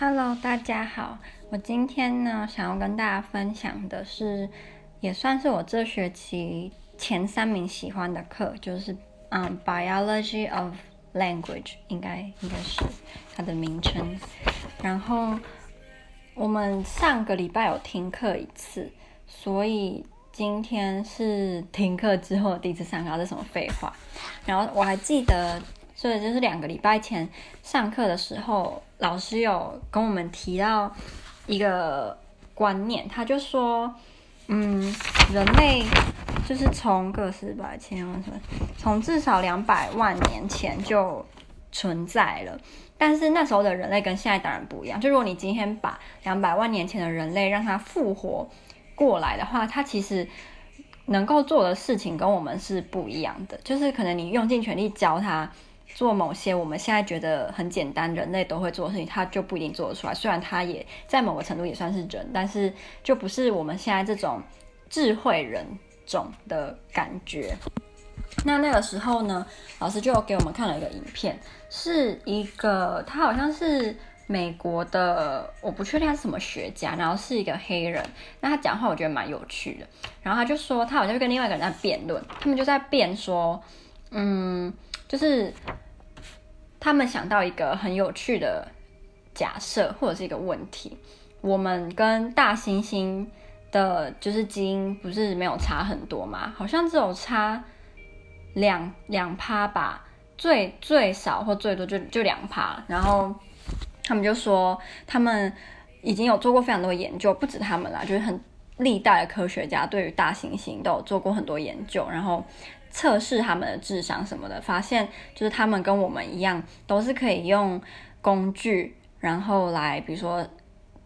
Hello，大家好。我今天呢，想要跟大家分享的是，也算是我这学期前三名喜欢的课，就是嗯，Biology of Language，应该应该是它的名称。然后我们上个礼拜有听课一次，所以今天是听课之后第一次上课，这什么废话？然后我还记得。所以就是两个礼拜前上课的时候，老师有跟我们提到一个观念，他就说，嗯，人类就是从个十百千万什，从至少两百万年前就存在了。但是那时候的人类跟现在当然不一样。就如果你今天把两百万年前的人类让他复活过来的话，他其实能够做的事情跟我们是不一样的。就是可能你用尽全力教他。做某些我们现在觉得很简单，人类都会做的事情，他就不一定做得出来。虽然他也在某个程度也算是人，但是就不是我们现在这种智慧人种的感觉。那那个时候呢，老师就给我们看了一个影片，是一个他好像是美国的，我不确定他是什么学家，然后是一个黑人。那他讲话我觉得蛮有趣的。然后他就说，他好像就跟另外一个人在辩论，他们就在辩说，嗯。就是他们想到一个很有趣的假设，或者是一个问题：我们跟大猩猩的，就是基因不是没有差很多吗？好像只有差两两趴吧，最最少或最多就就两趴。然后他们就说，他们已经有做过非常多研究，不止他们啦，就是很历代的科学家对于大猩猩都有做过很多研究，然后。测试他们的智商什么的，发现就是他们跟我们一样，都是可以用工具，然后来比如说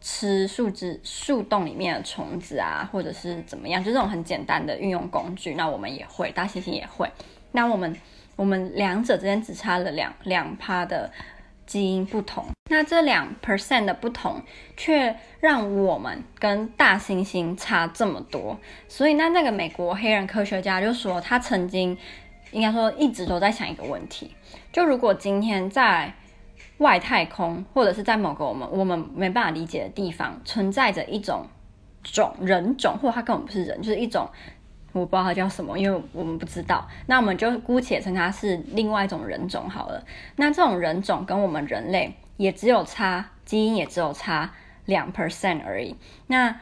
吃树枝、树洞里面的虫子啊，或者是怎么样，就这种很简单的运用工具。那我们也会，大猩猩也会。那我们我们两者之间只差了两两趴的。基因不同，那这两 percent 的不同，却让我们跟大猩猩差这么多。所以，那那个美国黑人科学家就说，他曾经应该说一直都在想一个问题：就如果今天在外太空，或者是在某个我们我们没办法理解的地方，存在着一种种人种，或者它根本不是人，就是一种。我不知道它叫什么，因为我们不知道。那我们就姑且称它是另外一种人种好了。那这种人种跟我们人类也只有差基因，也只有差两 percent 而已。那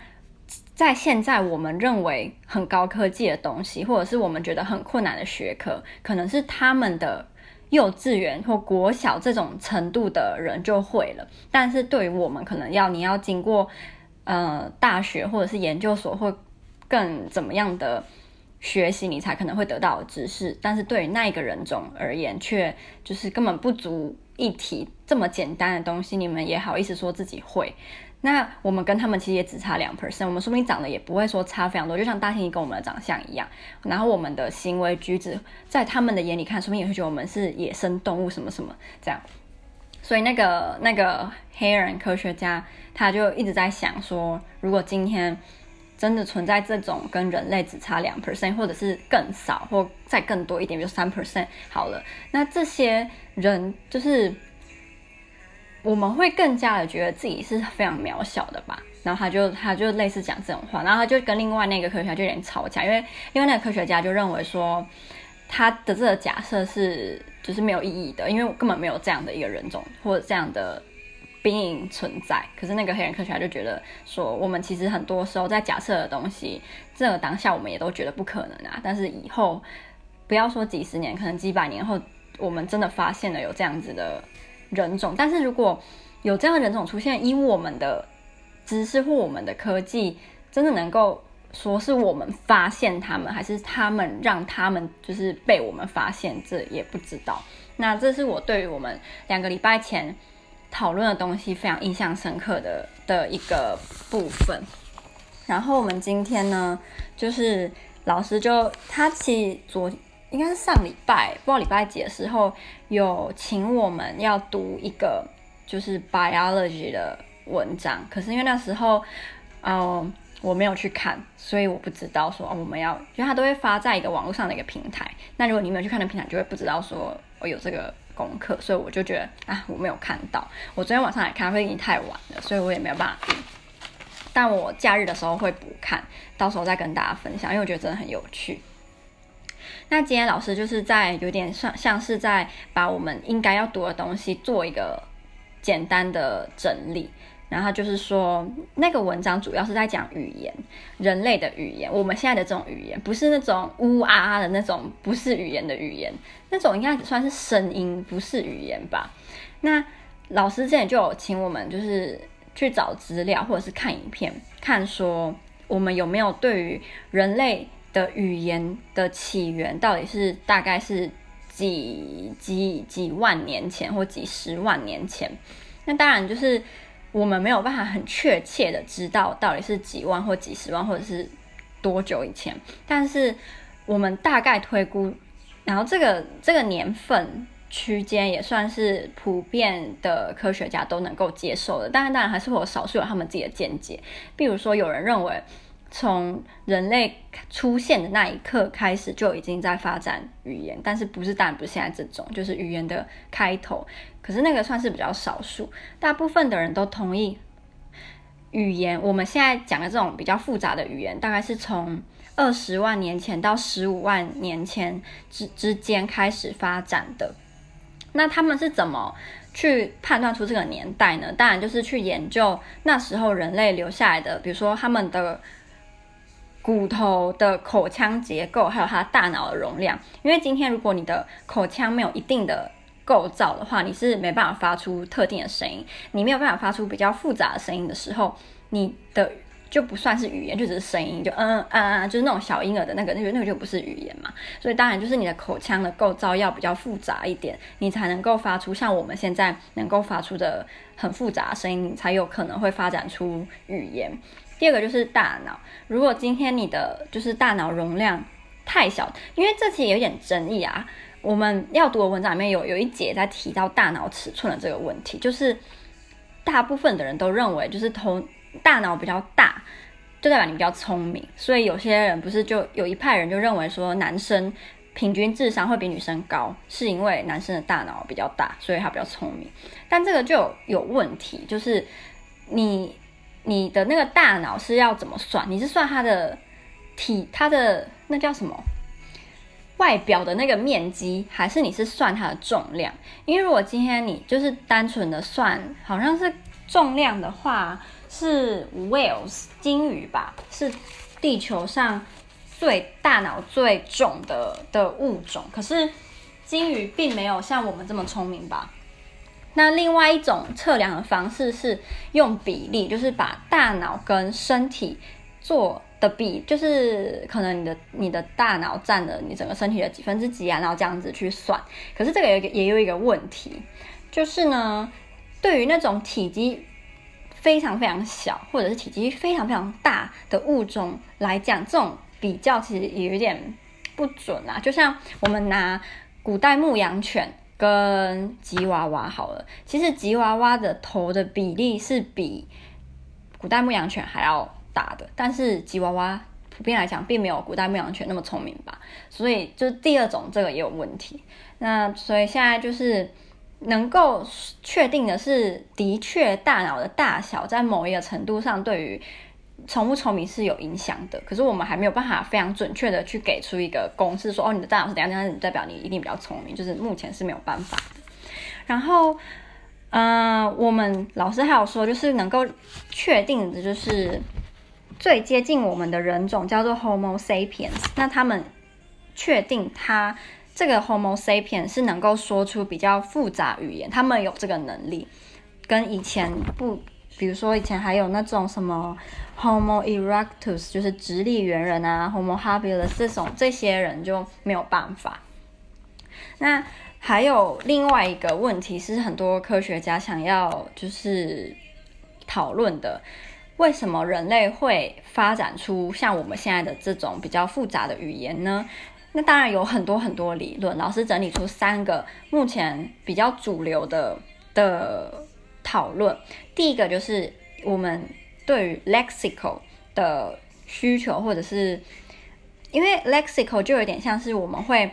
在现在我们认为很高科技的东西，或者是我们觉得很困难的学科，可能是他们的幼稚园或国小这种程度的人就会了。但是对于我们，可能要你要经过呃大学或者是研究所或更怎么样的。学习你才可能会得到知识，但是对于那一个人种而言，却就是根本不足一提。这么简单的东西，你们也好意思说自己会？那我们跟他们其实也只差两 percent，我们说不定长得也不会说差非常多，就像大猩猩跟我们的长相一样。然后我们的行为举止，在他们的眼里看，说不定也会觉得我们是野生动物什么什么这样。所以那个那个黑人科学家他就一直在想说，如果今天。真的存在这种跟人类只差两 percent，或者是更少，或再更多一点，比如三 percent 好了。那这些人就是我们会更加的觉得自己是非常渺小的吧。然后他就他就类似讲这种话，然后他就跟另外那个科学家就有点吵架，因为因为那个科学家就认为说他的这个假设是就是没有意义的，因为我根本没有这样的一个人种或者这样的。并存在，可是那个黑人科学家就觉得说，我们其实很多时候在假设的东西，这个当下我们也都觉得不可能啊。但是以后，不要说几十年，可能几百年后，我们真的发现了有这样子的人种。但是如果有这样的人种出现，以我们的知识或我们的科技，真的能够说是我们发现他们，还是他们让他们就是被我们发现，这也不知道。那这是我对于我们两个礼拜前。讨论的东西非常印象深刻的的一个部分，然后我们今天呢，就是老师就他其实昨应该是上礼拜，不知道礼拜几的时候有请我们要读一个就是 biology 的文章，可是因为那时候，嗯、我没有去看，所以我不知道说我们要，因为他都会发在一个网络上的一个平台，那如果你没有去看的平台，就会不知道说我有这个功课，所以我就觉得啊，我没有看到。我昨天晚上来看会已经太晚了，所以我也没有办法。但我假日的时候会补看，到时候再跟大家分享，因为我觉得真的很有趣。那今天老师就是在有点像像是在把我们应该要读的东西做一个简单的整理。然后就是说，那个文章主要是在讲语言，人类的语言。我们现在的这种语言，不是那种呜啊啊的那种，不是语言的语言，那种应该算是声音，不是语言吧？那老师之前就有请我们，就是去找资料或者是看影片，看说我们有没有对于人类的语言的起源，到底是大概是几几几万年前或几十万年前？那当然就是。我们没有办法很确切的知道到底是几万或几十万或者是多久以前，但是我们大概推估，然后这个这个年份区间也算是普遍的科学家都能够接受的。当然，当然还是会有少数有他们自己的见解，比如说有人认为。从人类出现的那一刻开始，就已经在发展语言，但是不是当然不是现在这种，就是语言的开头。可是那个算是比较少数，大部分的人都同意，语言我们现在讲的这种比较复杂的语言，大概是从二十万年前到十五万年前之之间开始发展的。那他们是怎么去判断出这个年代呢？当然就是去研究那时候人类留下来的，比如说他们的。骨头的口腔结构，还有他大脑的容量。因为今天如果你的口腔没有一定的构造的话，你是没办法发出特定的声音。你没有办法发出比较复杂的声音的时候，你的就不算是语言，就只是声音，就嗯嗯嗯，就是那种小婴儿的那个那个那个就不是语言嘛。所以当然就是你的口腔的构造要比较复杂一点，你才能够发出像我们现在能够发出的很复杂的声音，才有可能会发展出语言。第二个就是大脑，如果今天你的就是大脑容量太小，因为这其实有点争议啊。我们要读的文章里面有有一节在提到大脑尺寸的这个问题，就是大部分的人都认为，就是头大脑比较大，就代表你比较聪明。所以有些人不是就有一派人就认为说，男生平均智商会比女生高，是因为男生的大脑比较大，所以他比较聪明。但这个就有问题，就是你。你的那个大脑是要怎么算？你是算他的体，他的那叫什么？外表的那个面积，还是你是算它的重量？因为如果今天你就是单纯的算，好像是重量的话，是 whales 鲸鱼吧，是地球上最大脑最重的的物种。可是鲸鱼并没有像我们这么聪明吧？那另外一种测量的方式是用比例，就是把大脑跟身体做的比，就是可能你的你的大脑占了你整个身体的几分之几啊，然后这样子去算。可是这个也也有一个问题，就是呢，对于那种体积非常非常小或者是体积非常非常大的物种来讲，这种比较其实也有点不准啊。就像我们拿古代牧羊犬。跟吉娃娃好了，其实吉娃娃的头的比例是比古代牧羊犬还要大的，但是吉娃娃普遍来讲并没有古代牧羊犬那么聪明吧，所以就是第二种这个也有问题。那所以现在就是能够确定的是，的确大脑的大小在某一个程度上对于。聪不聪明是有影响的，可是我们还没有办法非常准确的去给出一个公式，说哦，你的大脑是怎样，但是代表你一定比较聪明，就是目前是没有办法。然后，嗯、我们老师还有说，就是能够确定的，就是最接近我们的人种叫做 Homo sapiens，那他们确定他这个 Homo sapiens 是能够说出比较复杂语言，他们有这个能力，跟以前不。比如说以前还有那种什么 Homo erectus，就是直立猿人啊，Homo habilis 这种这些人就没有办法。那还有另外一个问题是，很多科学家想要就是讨论的，为什么人类会发展出像我们现在的这种比较复杂的语言呢？那当然有很多很多理论，老师整理出三个目前比较主流的的。讨论第一个就是我们对于 lexical 的需求，或者是因为 lexical 就有点像是我们会，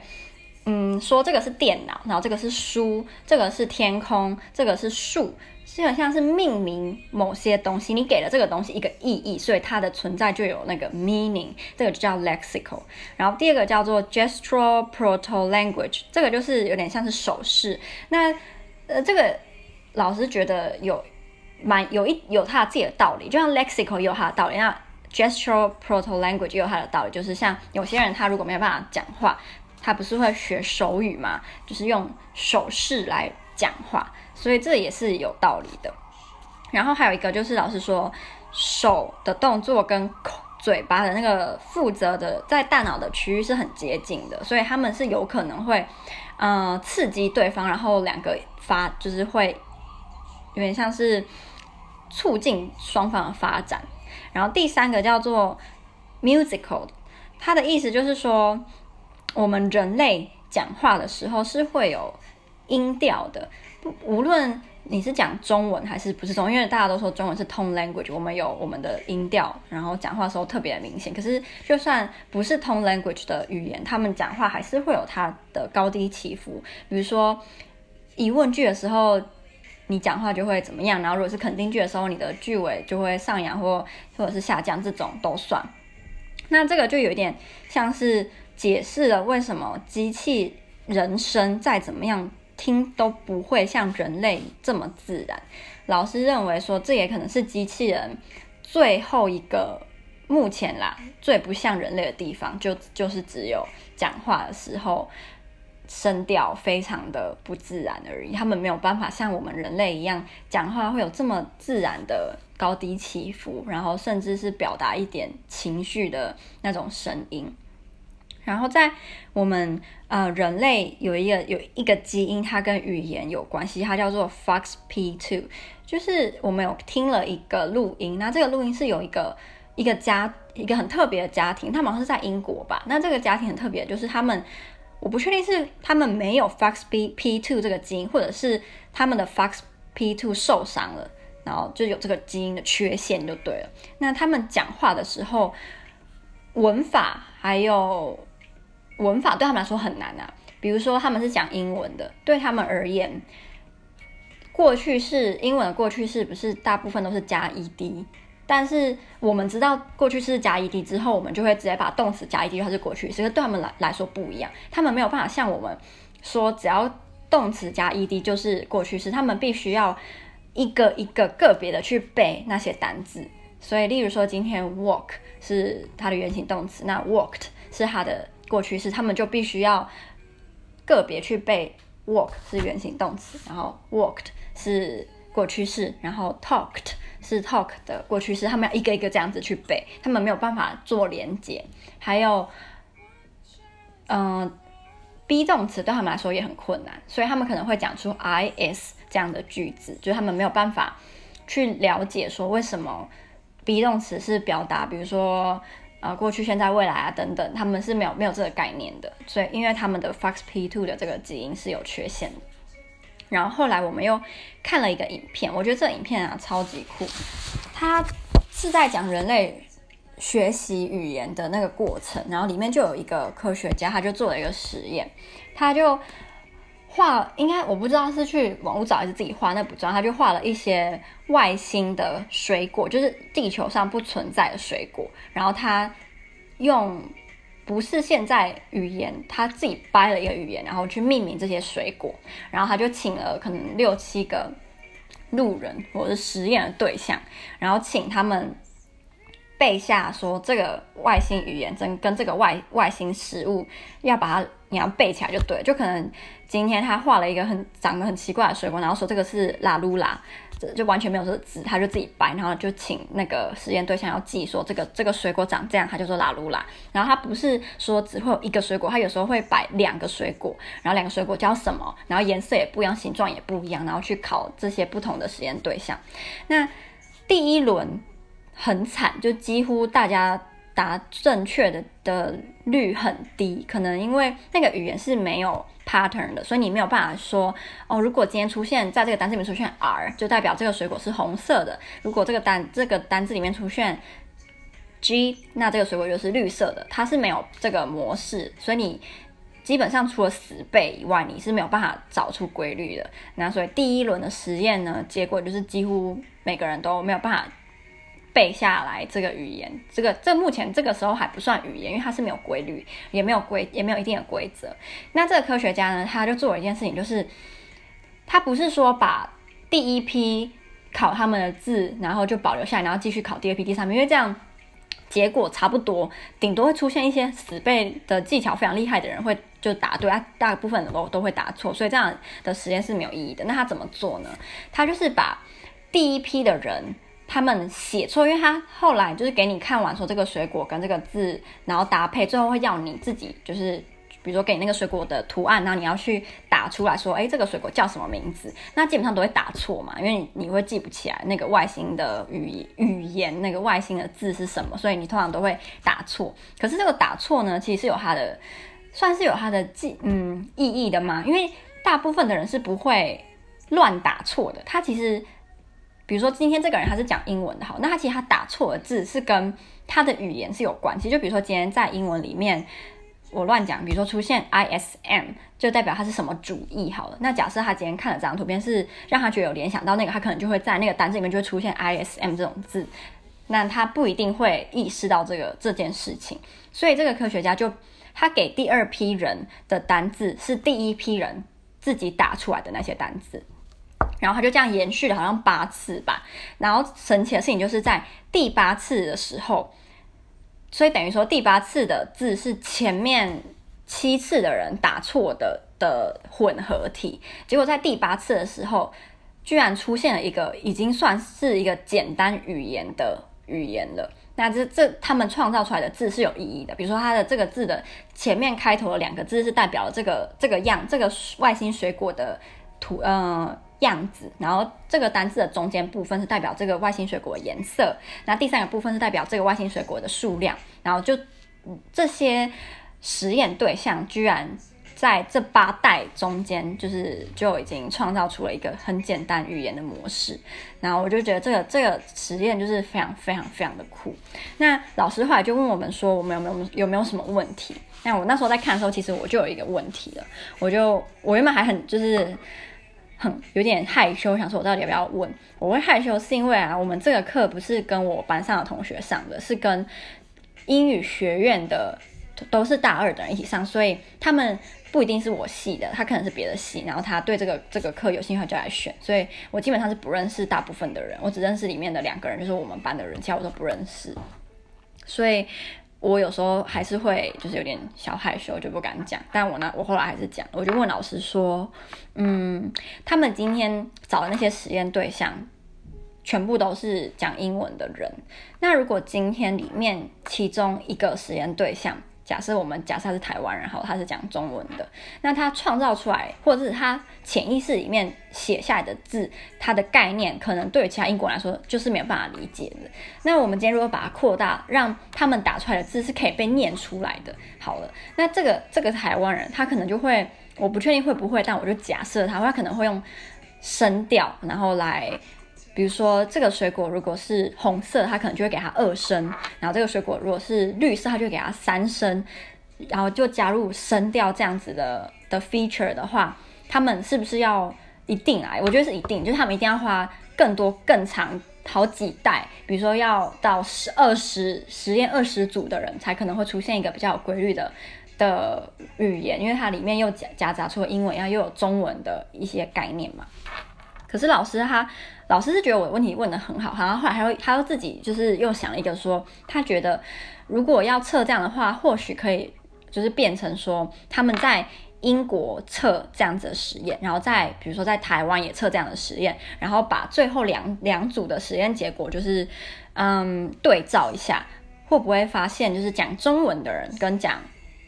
嗯，说这个是电脑，然后这个是书，这个是天空，这个是树，基本上是命名某些东西。你给了这个东西一个意义，所以它的存在就有那个 meaning，这个就叫 lexical。然后第二个叫做 gestural proto-language，这个就是有点像是手势。那呃，这个老师觉得有蛮有一有他自己的道理，就像 lexical 有他的道理，那 gestural proto-language 也有他的道理，就是像有些人他如果没有办法讲话。他不是会学手语嘛，就是用手势来讲话，所以这也是有道理的。然后还有一个就是老师说，手的动作跟口、嘴巴的那个负责的在大脑的区域是很接近的，所以他们是有可能会，呃，刺激对方，然后两个发就是会有点像是促进双方的发展。然后第三个叫做 musical，它的意思就是说。我们人类讲话的时候是会有音调的，不，无论你是讲中文还是不是中文，因为大家都说中文是 tone language，我们有我们的音调，然后讲话的时候特别明显。可是就算不是 tone language 的语言，他们讲话还是会有它的高低起伏。比如说疑问句的时候，你讲话就会怎么样，然后如果是肯定句的时候，你的句尾就会上扬或或者是下降，这种都算。那这个就有点像是。解释了为什么机器人声再怎么样听都不会像人类这么自然。老师认为说，这也可能是机器人最后一个目前啦最不像人类的地方，就就是只有讲话的时候声调非常的不自然而已。他们没有办法像我们人类一样讲话会有这么自然的高低起伏，然后甚至是表达一点情绪的那种声音。然后在我们呃人类有一个有一个基因，它跟语言有关系，它叫做 FOXP2。就是我们有听了一个录音，那这个录音是有一个一个家一个很特别的家庭，他们好像是在英国吧？那这个家庭很特别，就是他们我不确定是他们没有 FOXP2 这个基因，或者是他们的 FOXP2 受伤了，然后就有这个基因的缺陷就对了。那他们讲话的时候，文法还有。文法对他们来说很难啊，比如说他们是讲英文的，对他们而言，过去式英文的过去式不是大部分都是加 ed，但是我们知道过去式加 ed 之后，我们就会直接把动词加 ed，它是过去式，对他们来来说不一样，他们没有办法像我们说只要动词加 ed 就是过去式，他们必须要一个一个个别的去背那些单字，所以例如说今天 walk 是它的原形动词，那 walked 是它的。过去式，他们就必须要个别去背。walk 是原形动词，然后 walked 是过去式，然后 talked 是 talk 的过去式，他们要一个一个这样子去背，他们没有办法做连接。还有，嗯、，be 动词对他们来说也很困难，所以他们可能会讲出 is 这样的句子，就是他们没有办法去了解说为什么 be 动词是表达，比如说。啊，过去、现在、未来啊，等等，他们是没有没有这个概念的，所以因为他们的 FOXP2 的这个基因是有缺陷的。然后后来我们又看了一个影片，我觉得这影片啊超级酷，它是在讲人类学习语言的那个过程，然后里面就有一个科学家，他就做了一个实验，他就。画应该我不知道是去网络找还是自己画，那不重要。他就画了一些外星的水果，就是地球上不存在的水果。然后他用不是现在语言，他自己掰了一个语言，然后去命名这些水果。然后他就请了可能六七个路人或者是实验的对象，然后请他们背下说这个外星语言跟跟这个外外星食物要把它。你要背起来就对，就可能今天他画了一个很长得很奇怪的水果，然后说这个是拉鲁拉，这就完全没有这个字，他就自己掰，然后就请那个实验对象要记说这个这个水果长这样，他就说拉鲁拉。然后他不是说只会有一个水果，他有时候会摆两个水果，然后两个水果叫什么，然后颜色也不一样，形状也不一样，然后去考这些不同的实验对象。那第一轮很惨，就几乎大家。答正确的的率很低，可能因为那个语言是没有 pattern 的，所以你没有办法说哦，如果今天出现在这个单词里面出现 R，就代表这个水果是红色的；如果这个单这个单字里面出现 G，那这个水果就是绿色的。它是没有这个模式，所以你基本上除了死背以外，你是没有办法找出规律的。那所以第一轮的实验呢，结果就是几乎每个人都没有办法背下来这个语言。这个这目前这个时候还不算语言，因为它是没有规律，也没有规，也没有一定的规则。那这个科学家呢，他就做了一件事情，就是他不是说把第一批考他们的字，然后就保留下来，然后继续考第二批、第三批，因为这样。结果差不多，顶多会出现一些死背的技巧非常厉害的人会就答对，啊，大部分的都都会答错，所以这样的实验是没有意义的。那他怎么做呢？他就是把第一批的人他们写错，因为他后来就是给你看完说这个水果跟这个字，然后搭配，最后会要你自己就是。比如说给你那个水果的图案，然后你要去打出来说，哎，这个水果叫什么名字？那基本上都会打错嘛，因为你会记不起来那个外星的语语言，那个外星的字是什么，所以你通常都会打错。可是这个打错呢，其实是有它的，算是有它的记嗯意义的嘛，因为大部分的人是不会乱打错的。他其实，比如说今天这个人他是讲英文的，好，那他其实他打错的字是跟他的语言是有关系。就比如说今天在英文里面。我乱讲，比如说出现 ISM，就代表他是什么主义好了。那假设他今天看了这张图片，是让他觉得有联想到那个，他可能就会在那个单字里面就会出现 ISM 这种字。那他不一定会意识到这个这件事情。所以这个科学家就他给第二批人的单字是第一批人自己打出来的那些单字，然后他就这样延续了好像八次吧。然后神奇的事情就是在第八次的时候。所以等于说，第八次的字是前面七次的人打错的的混合体。结果在第八次的时候，居然出现了一个已经算是一个简单语言的语言了。那这这他们创造出来的字是有意义的。比如说，它的这个字的前面开头的两个字是代表了这个这个样这个外星水果的图，嗯、样子，然后这个单字的中间部分是代表这个外星水果的颜色，那第三个部分是代表这个外星水果的数量，然后就这些实验对象居然在这八代中间，就是就已经创造出了一个很简单语言的模式，然后我就觉得这个这个实验就是非常非常非常的酷。那老师后来就问我们说，我们有没有有没有什么问题？那我那时候在看的时候，其实我就有一个问题了，我就我原本还很就是。很有点害羞，想说我到底要不要问？我会害羞是因为啊，我们这个课不是跟我班上的同学上的，是跟英语学院的都是大二的人一起上，所以他们不一定是我系的，他可能是别的系，然后他对这个这个课有兴趣就来选，所以我基本上是不认识大部分的人，我只认识里面的两个人，就是我们班的人，其他我都不认识，所以。我有时候还是会就是有点小害羞，就不敢讲。但我呢，我后来还是讲，我就问老师说，嗯，他们今天找的那些实验对象，全部都是讲英文的人。那如果今天里面其中一个实验对象，假设我们假设他是台湾人，好，他是讲中文的，那他创造出来，或者是他潜意识里面写下来的字，他的概念可能对于其他英国人来说就是没有办法理解的。那我们今天如果把它扩大，让他们打出来的字是可以被念出来的，好了，那这个这个台湾人他可能就会，我不确定会不会，但我就假设他，他可能会用声调，然后来。比如说，这个水果如果是红色，它可能就会给它二声；然后这个水果如果是绿色，它就会给它三声。然后就加入声调这样子的的 feature 的话，他们是不是要一定啊？我觉得是一定，就是他们一定要花更多、更长好几代，比如说要到十二十实验二十组的人才可能会出现一个比较有规律的的语言，因为它里面又夹夹杂出了英文，然后又有中文的一些概念嘛。可是老师他。老师是觉得我的问题问的很好，然后后来还会，他又自己就是又想了一个说，他觉得如果要测这样的话，或许可以就是变成说他们在英国测这样子的实验，然后在比如说在台湾也测这样的实验，然后把最后两两组的实验结果就是嗯对照一下，会不会发现就是讲中文的人跟讲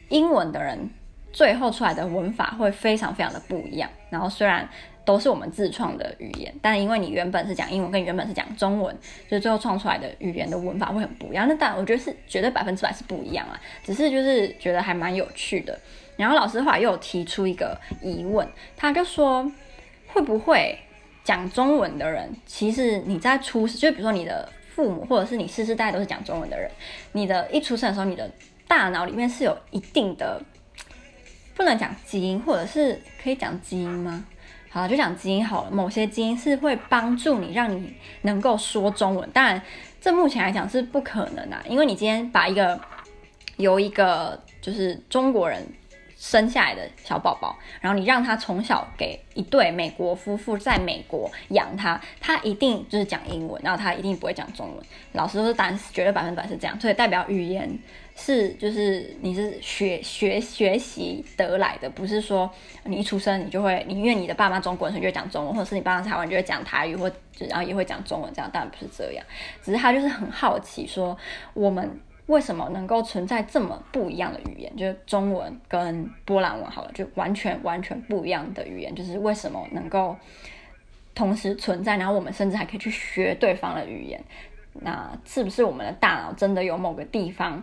英文的人最后出来的文法会非常非常的不一样，然后虽然。都是我们自创的语言，但因为你原本是讲英文，跟原本是讲中文，所以最后创出来的语言的文法会很不一样。那当然，我觉得是绝对百分之百是不一样啊，只是就是觉得还蛮有趣的。然后老师后来又有提出一个疑问，他就说，会不会讲中文的人，其实你在出生，就比如说你的父母或者是你世世代代都是讲中文的人，你的一出生的时候，你的大脑里面是有一定的。不能讲基因，或者是可以讲基因吗？好，就讲基因好了。某些基因是会帮助你，让你能够说中文。当然，这目前来讲是不可能啊，因为你今天把一个由一个就是中国人。生下来的小宝宝，然后你让他从小给一对美国夫妇在美国养他，他一定就是讲英文，然后他一定不会讲中文。老师都是答案，绝对百分百是这样，所以代表语言是就是你是学学学习得来的，不是说你一出生你就会，你因为你的爸妈中国人，所以就会讲中文，或者是你爸妈台湾就会讲台语，或者然后也会讲中文，这样当然不是这样，只是他就是很好奇说我们。为什么能够存在这么不一样的语言？就是中文跟波兰文好了，就完全完全不一样的语言。就是为什么能够同时存在？然后我们甚至还可以去学对方的语言。那是不是我们的大脑真的有某个地方，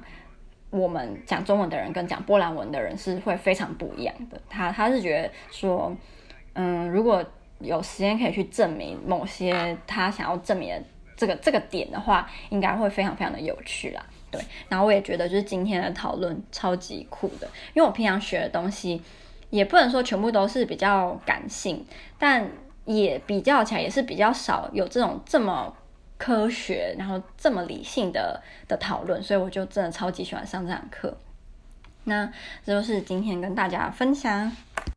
我们讲中文的人跟讲波兰文的人是会非常不一样的？他他是觉得说，嗯，如果有时间可以去证明某些他想要证明的这个这个点的话，应该会非常非常的有趣啦。对，然后我也觉得就是今天的讨论超级酷的，因为我平常学的东西也不能说全部都是比较感性，但也比较起来也是比较少有这种这么科学，然后这么理性的的讨论，所以我就真的超级喜欢上这堂课。那这就是今天跟大家分享。